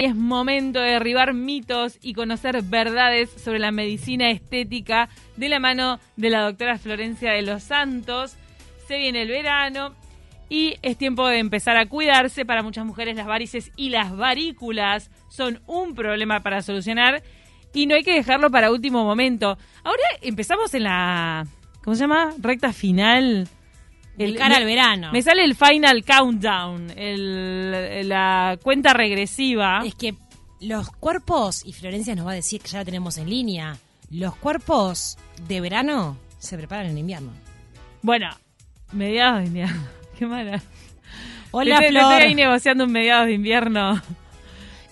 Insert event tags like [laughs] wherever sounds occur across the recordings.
es momento de derribar mitos y conocer verdades sobre la medicina estética de la mano de la doctora Florencia de los Santos. Se viene el verano y es tiempo de empezar a cuidarse. Para muchas mujeres las varices y las varículas son un problema para solucionar y no hay que dejarlo para último momento. Ahora empezamos en la, ¿cómo se llama? Recta final el, cara al verano. Me sale el final countdown, el, la cuenta regresiva. Es que los cuerpos, y Florencia nos va a decir que ya la tenemos en línea, los cuerpos de verano se preparan en invierno. Bueno, mediados de invierno. [laughs] Qué mala. Hola, te, Flor. estoy ahí negociando un mediados de invierno. [laughs]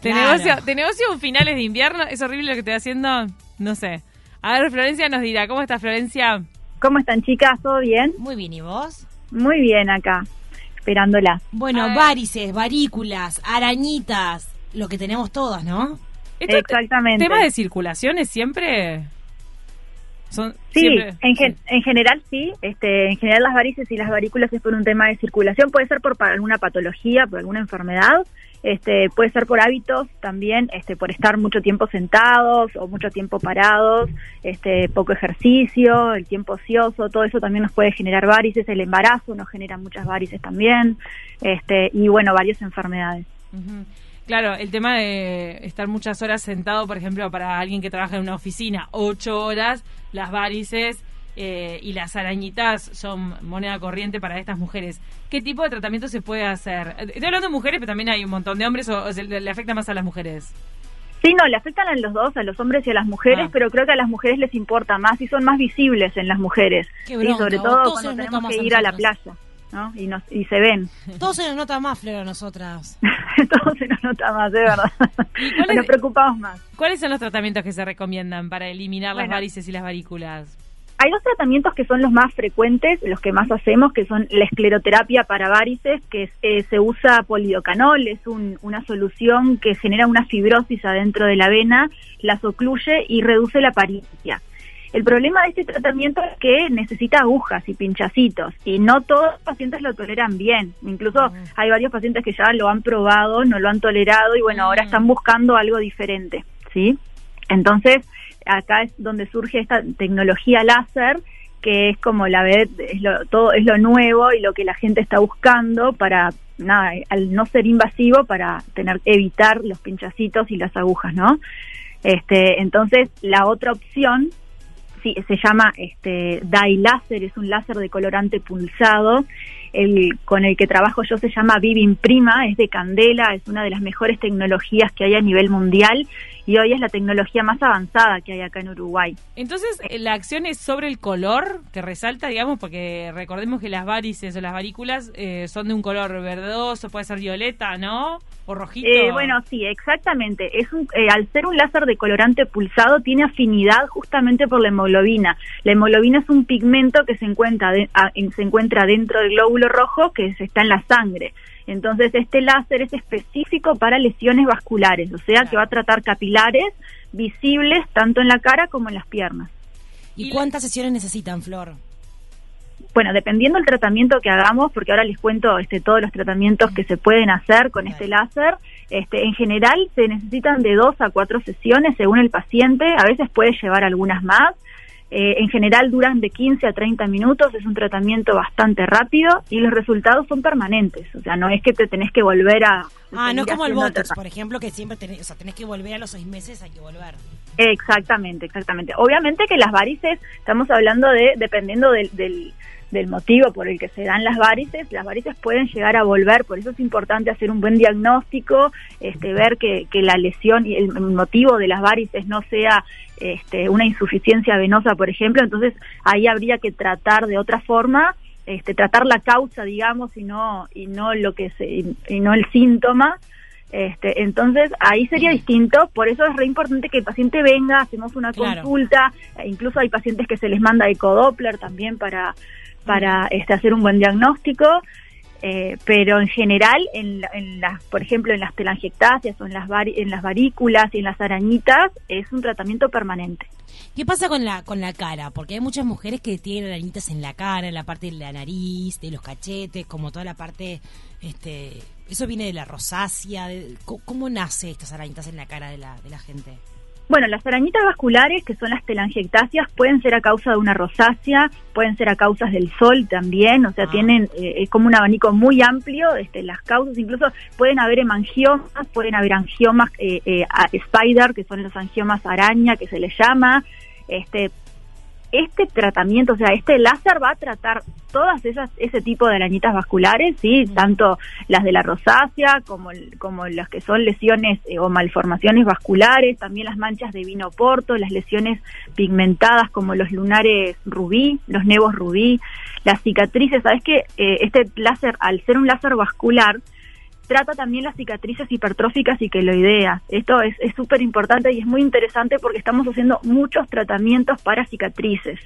Te, negocio, te negocio un finales de invierno. ¿Es horrible lo que estoy haciendo? No sé. A ver, Florencia nos dirá. ¿Cómo está Florencia? ¿Cómo están chicas? ¿Todo bien? Muy bien, ¿y vos? Muy bien acá, esperándola. Bueno, varices, varículas, arañitas, lo que tenemos todas, ¿no? ¿Esto Exactamente. ¿Tema de circulaciones siempre? Son, sí, siempre, en, gen- en general sí. Este, en general las varices y las varículas es por un tema de circulación. Puede ser por alguna patología, por alguna enfermedad. Este, puede ser por hábitos también, este, por estar mucho tiempo sentados o mucho tiempo parados, este, poco ejercicio, el tiempo ocioso, todo eso también nos puede generar varices. El embarazo nos genera muchas varices también, este, y bueno, varias enfermedades. Ujú. Claro, el tema de estar muchas horas sentado, por ejemplo, para alguien que trabaja en una oficina, ocho horas, las varices eh, y las arañitas son moneda corriente para estas mujeres. ¿Qué tipo de tratamiento se puede hacer? Estoy hablando de mujeres, pero también hay un montón de hombres o, o se- le afecta más a las mujeres. Sí, no, le afectan a los dos, a los hombres y a las mujeres, Ah. pero creo que a las mujeres les importa más y son más visibles en las mujeres. Qué bronca, sobre vos, todo cuando tenemos que ir a la playa, ¿no? Y, nos, y se ven. [laughs] [laughs] Todo se nos nota más, Flor, a nosotras. [laughs] todo se nos nota más, de verdad. ¿Y es- Nos preocupamos más. ¿Cuáles son los tratamientos que se recomiendan para eliminar las varices y las varículas? Hay dos tratamientos que son los más frecuentes, los que más hacemos, que son la escleroterapia para varices, que eh, se usa polidocanol, es un- una solución que genera una fibrosis adentro de la vena, las ocluye y reduce la paricia. El problema de este tratamiento es que necesita agujas y pinchacitos y no todos los pacientes lo toleran bien. Incluso hay varios pacientes que ya lo han probado, no lo han tolerado y bueno, ahora Mm. están buscando algo diferente, ¿sí? Entonces, acá es donde surge esta tecnología láser que es como la es lo, todo es lo nuevo y lo que la gente está buscando para nada al no ser invasivo para tener evitar los pinchacitos y las agujas no este entonces la otra opción sí, se llama este dye láser es un láser de colorante pulsado el con el que trabajo yo se llama Vivim Prima es de candela es una de las mejores tecnologías que hay a nivel mundial y hoy es la tecnología más avanzada que hay acá en Uruguay Entonces, eh, la acción es sobre el color que resalta, digamos, porque recordemos que las varices o las varículas eh, son de un color verdoso, puede ser violeta, ¿no? O rojito. Eh, bueno, sí, exactamente. Es un, eh, al ser un láser de colorante pulsado, tiene afinidad justamente por la hemoglobina. La hemoglobina es un pigmento que se encuentra, de- a- en- se encuentra dentro del glóbulo rojo que se- está en la sangre. Entonces, este láser es específico para lesiones vasculares, o sea, que va a tratar capilares visibles tanto en la cara como en las piernas. ¿Y cuántas sesiones necesitan, Flor? Bueno, dependiendo del tratamiento que hagamos, porque ahora les cuento este, todos los tratamientos que se pueden hacer con este láser, este, en general se necesitan de dos a cuatro sesiones según el paciente, a veces puede llevar algunas más. Eh, en general duran de 15 a 30 minutos, es un tratamiento bastante rápido y los resultados son permanentes, o sea, no es que te tenés que volver a... Ah, no como el Botox, por ejemplo, que siempre tenés, o sea, tenés que volver a los seis meses, hay que volver. Exactamente, exactamente. Obviamente que las varices, estamos hablando de, dependiendo del, del, del motivo por el que se dan las varices, las varices pueden llegar a volver, por eso es importante hacer un buen diagnóstico, este, ver que, que la lesión y el motivo de las varices no sea este, una insuficiencia venosa, por ejemplo, entonces ahí habría que tratar de otra forma, este, tratar la causa, digamos, y no, y no lo que se, y, y no el síntoma, este, entonces ahí sería distinto, por eso es re importante que el paciente venga, hacemos una Claro. consulta, e incluso hay pacientes que se les manda ecodoppler también para, para este, hacer un buen diagnóstico, eh, pero en general, en, en las, por ejemplo, en las telangiectasias o en las, vari- en las varículas y en las arañitas, es un tratamiento permanente. ¿Qué pasa con la con la cara? Porque hay muchas mujeres que tienen arañitas en la cara, en la parte de la nariz, de los cachetes, como toda la parte este ¿Eso viene de la rosácea? De, ¿cómo, nace estas arañitas en la cara de la, de la gente? Bueno, las arañitas vasculares, que son las telangiectasias, pueden ser a causa de una rosácea, pueden ser a causa del sol también, o sea, ah. tienen eh, como un abanico muy amplio, este, las causas, incluso pueden haber hemangiomas, pueden haber angiomas eh, eh, spider, que son los angiomas araña, que se les llama, este, este tratamiento, o sea, este láser va a tratar todas esas ese tipo de arañitas vasculares, sí, tanto las de la rosácea como como las que son lesiones eh, o malformaciones vasculares, también las manchas de vino porto, las lesiones pigmentadas como los lunares rubí, los nevos rubí, las cicatrices, sabes que eh, este láser al ser un láser vascular trata también las cicatrices hipertróficas y queloideas. Esto es súper importante y es muy interesante porque estamos haciendo muchos tratamientos para cicatrices.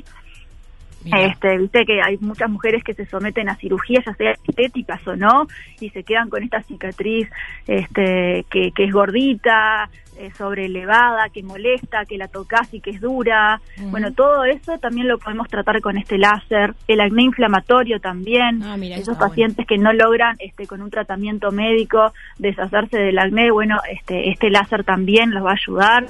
Este, viste que hay muchas mujeres que se someten a cirugías, ya sea estéticas o no, y se quedan con esta cicatriz este, que, que es gordita, eh, sobrelevada, que molesta, que la tocas y que es dura. Bueno, todo eso también lo podemos tratar con este láser. El acné inflamatorio también. Ah, Esos pacientes que no logran este, con un tratamiento médico deshacerse del acné, bueno, este, este láser también los va a ayudar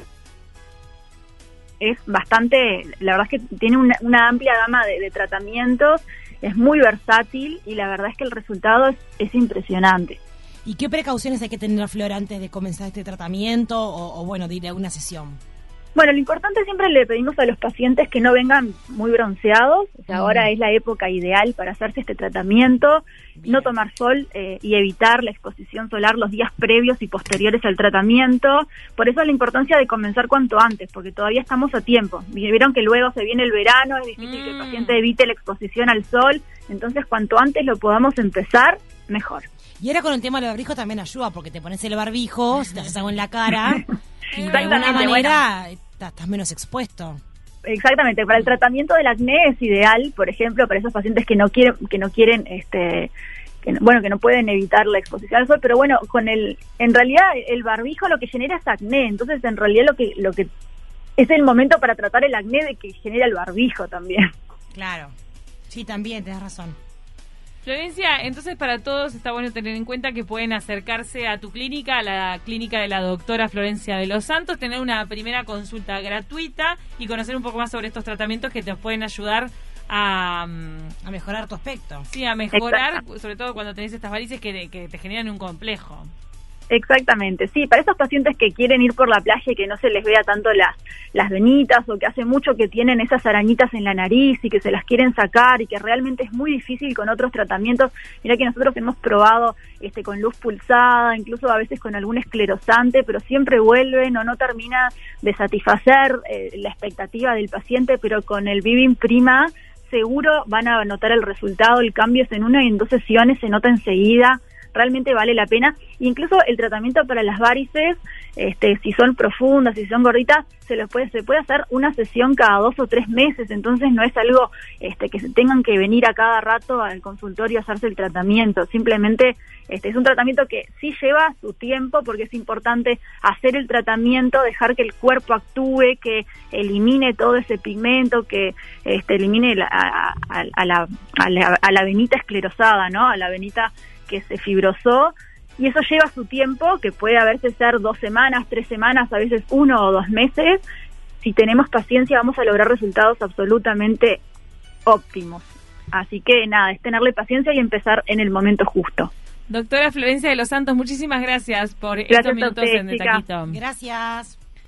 es bastante, la verdad es que tiene una, amplia gama de, tratamientos, es muy versátil y la verdad es que el resultado es, impresionante. ¿Y qué precauciones hay que tener, Flor, antes de comenzar este tratamiento o, o bueno, de ir a una sesión? Bueno, lo importante siempre le pedimos a los pacientes que no vengan muy bronceados. O sea, ahora es la época ideal para hacerse este tratamiento, no tomar sol eh, y evitar la exposición solar los días previos y posteriores al tratamiento. Por eso la importancia de comenzar cuanto antes, porque todavía estamos a tiempo. Vieron que luego se viene el verano, es difícil que el mm. paciente evite la exposición al sol. Entonces, cuanto antes lo podamos empezar, mejor. Y ahora con el tema del barbijo también ayuda, porque te pones el barbijo, te haces algo en la cara, [laughs] y de alguna manera estás menos expuesto. Exactamente, para el tratamiento del acné es ideal, por ejemplo, para esos pacientes que no quieren, que no quieren, este, bueno, que no pueden evitar la exposición al sol, pero bueno, con el, en realidad el barbijo lo que genera es acné, entonces en realidad lo que, lo que es el momento para tratar el acné de que genera el barbijo también. Claro, sí, también, tienes razón. Florencia, entonces para todos está bueno tener en cuenta que pueden acercarse a tu clínica, a la clínica de la doctora Florencia de los Santos, tener una primera consulta gratuita y conocer un poco más sobre estos tratamientos que te pueden ayudar a, a mejorar tu aspecto. Sí, a mejorar, sobre todo cuando tenés estas varices que, que te generan un complejo. Exactamente, sí, para esos pacientes que quieren ir por la playa y que no se les vea tanto las, las venitas o que hace mucho que tienen esas arañitas en la nariz y que se las quieren sacar y que realmente es muy difícil con otros tratamientos. Mira que nosotros hemos probado este con luz pulsada, incluso a veces con algún esclerosante, pero siempre vuelven o no termina de satisfacer eh, la expectativa del paciente, pero con el Vivim Prima seguro van a notar el resultado, el cambio es en una y en dos sesiones, se nota enseguida realmente vale la pena. Incluso el tratamiento para las varices, este, si son profundas, si son gorditas, se los puede, se puede hacer una sesión cada dos o tres meses, entonces no es algo este, que se tengan que venir a cada rato al consultorio a hacerse el tratamiento, simplemente este, es un tratamiento que sí lleva su tiempo porque es importante hacer el tratamiento, dejar que el cuerpo actúe, que elimine todo ese pigmento, que este, elimine a, la, a, la, a la venita esclerosada, ¿no? A la venita que se fibrosó y eso lleva su tiempo, que puede a veces ser dos semanas, tres semanas, a veces uno o dos meses. Si tenemos paciencia vamos a lograr resultados absolutamente óptimos. Así que nada, es tenerle paciencia y empezar en el momento justo. Doctora Florencia de los Santos, muchísimas gracias por estos minutos en Taquito. Gracias.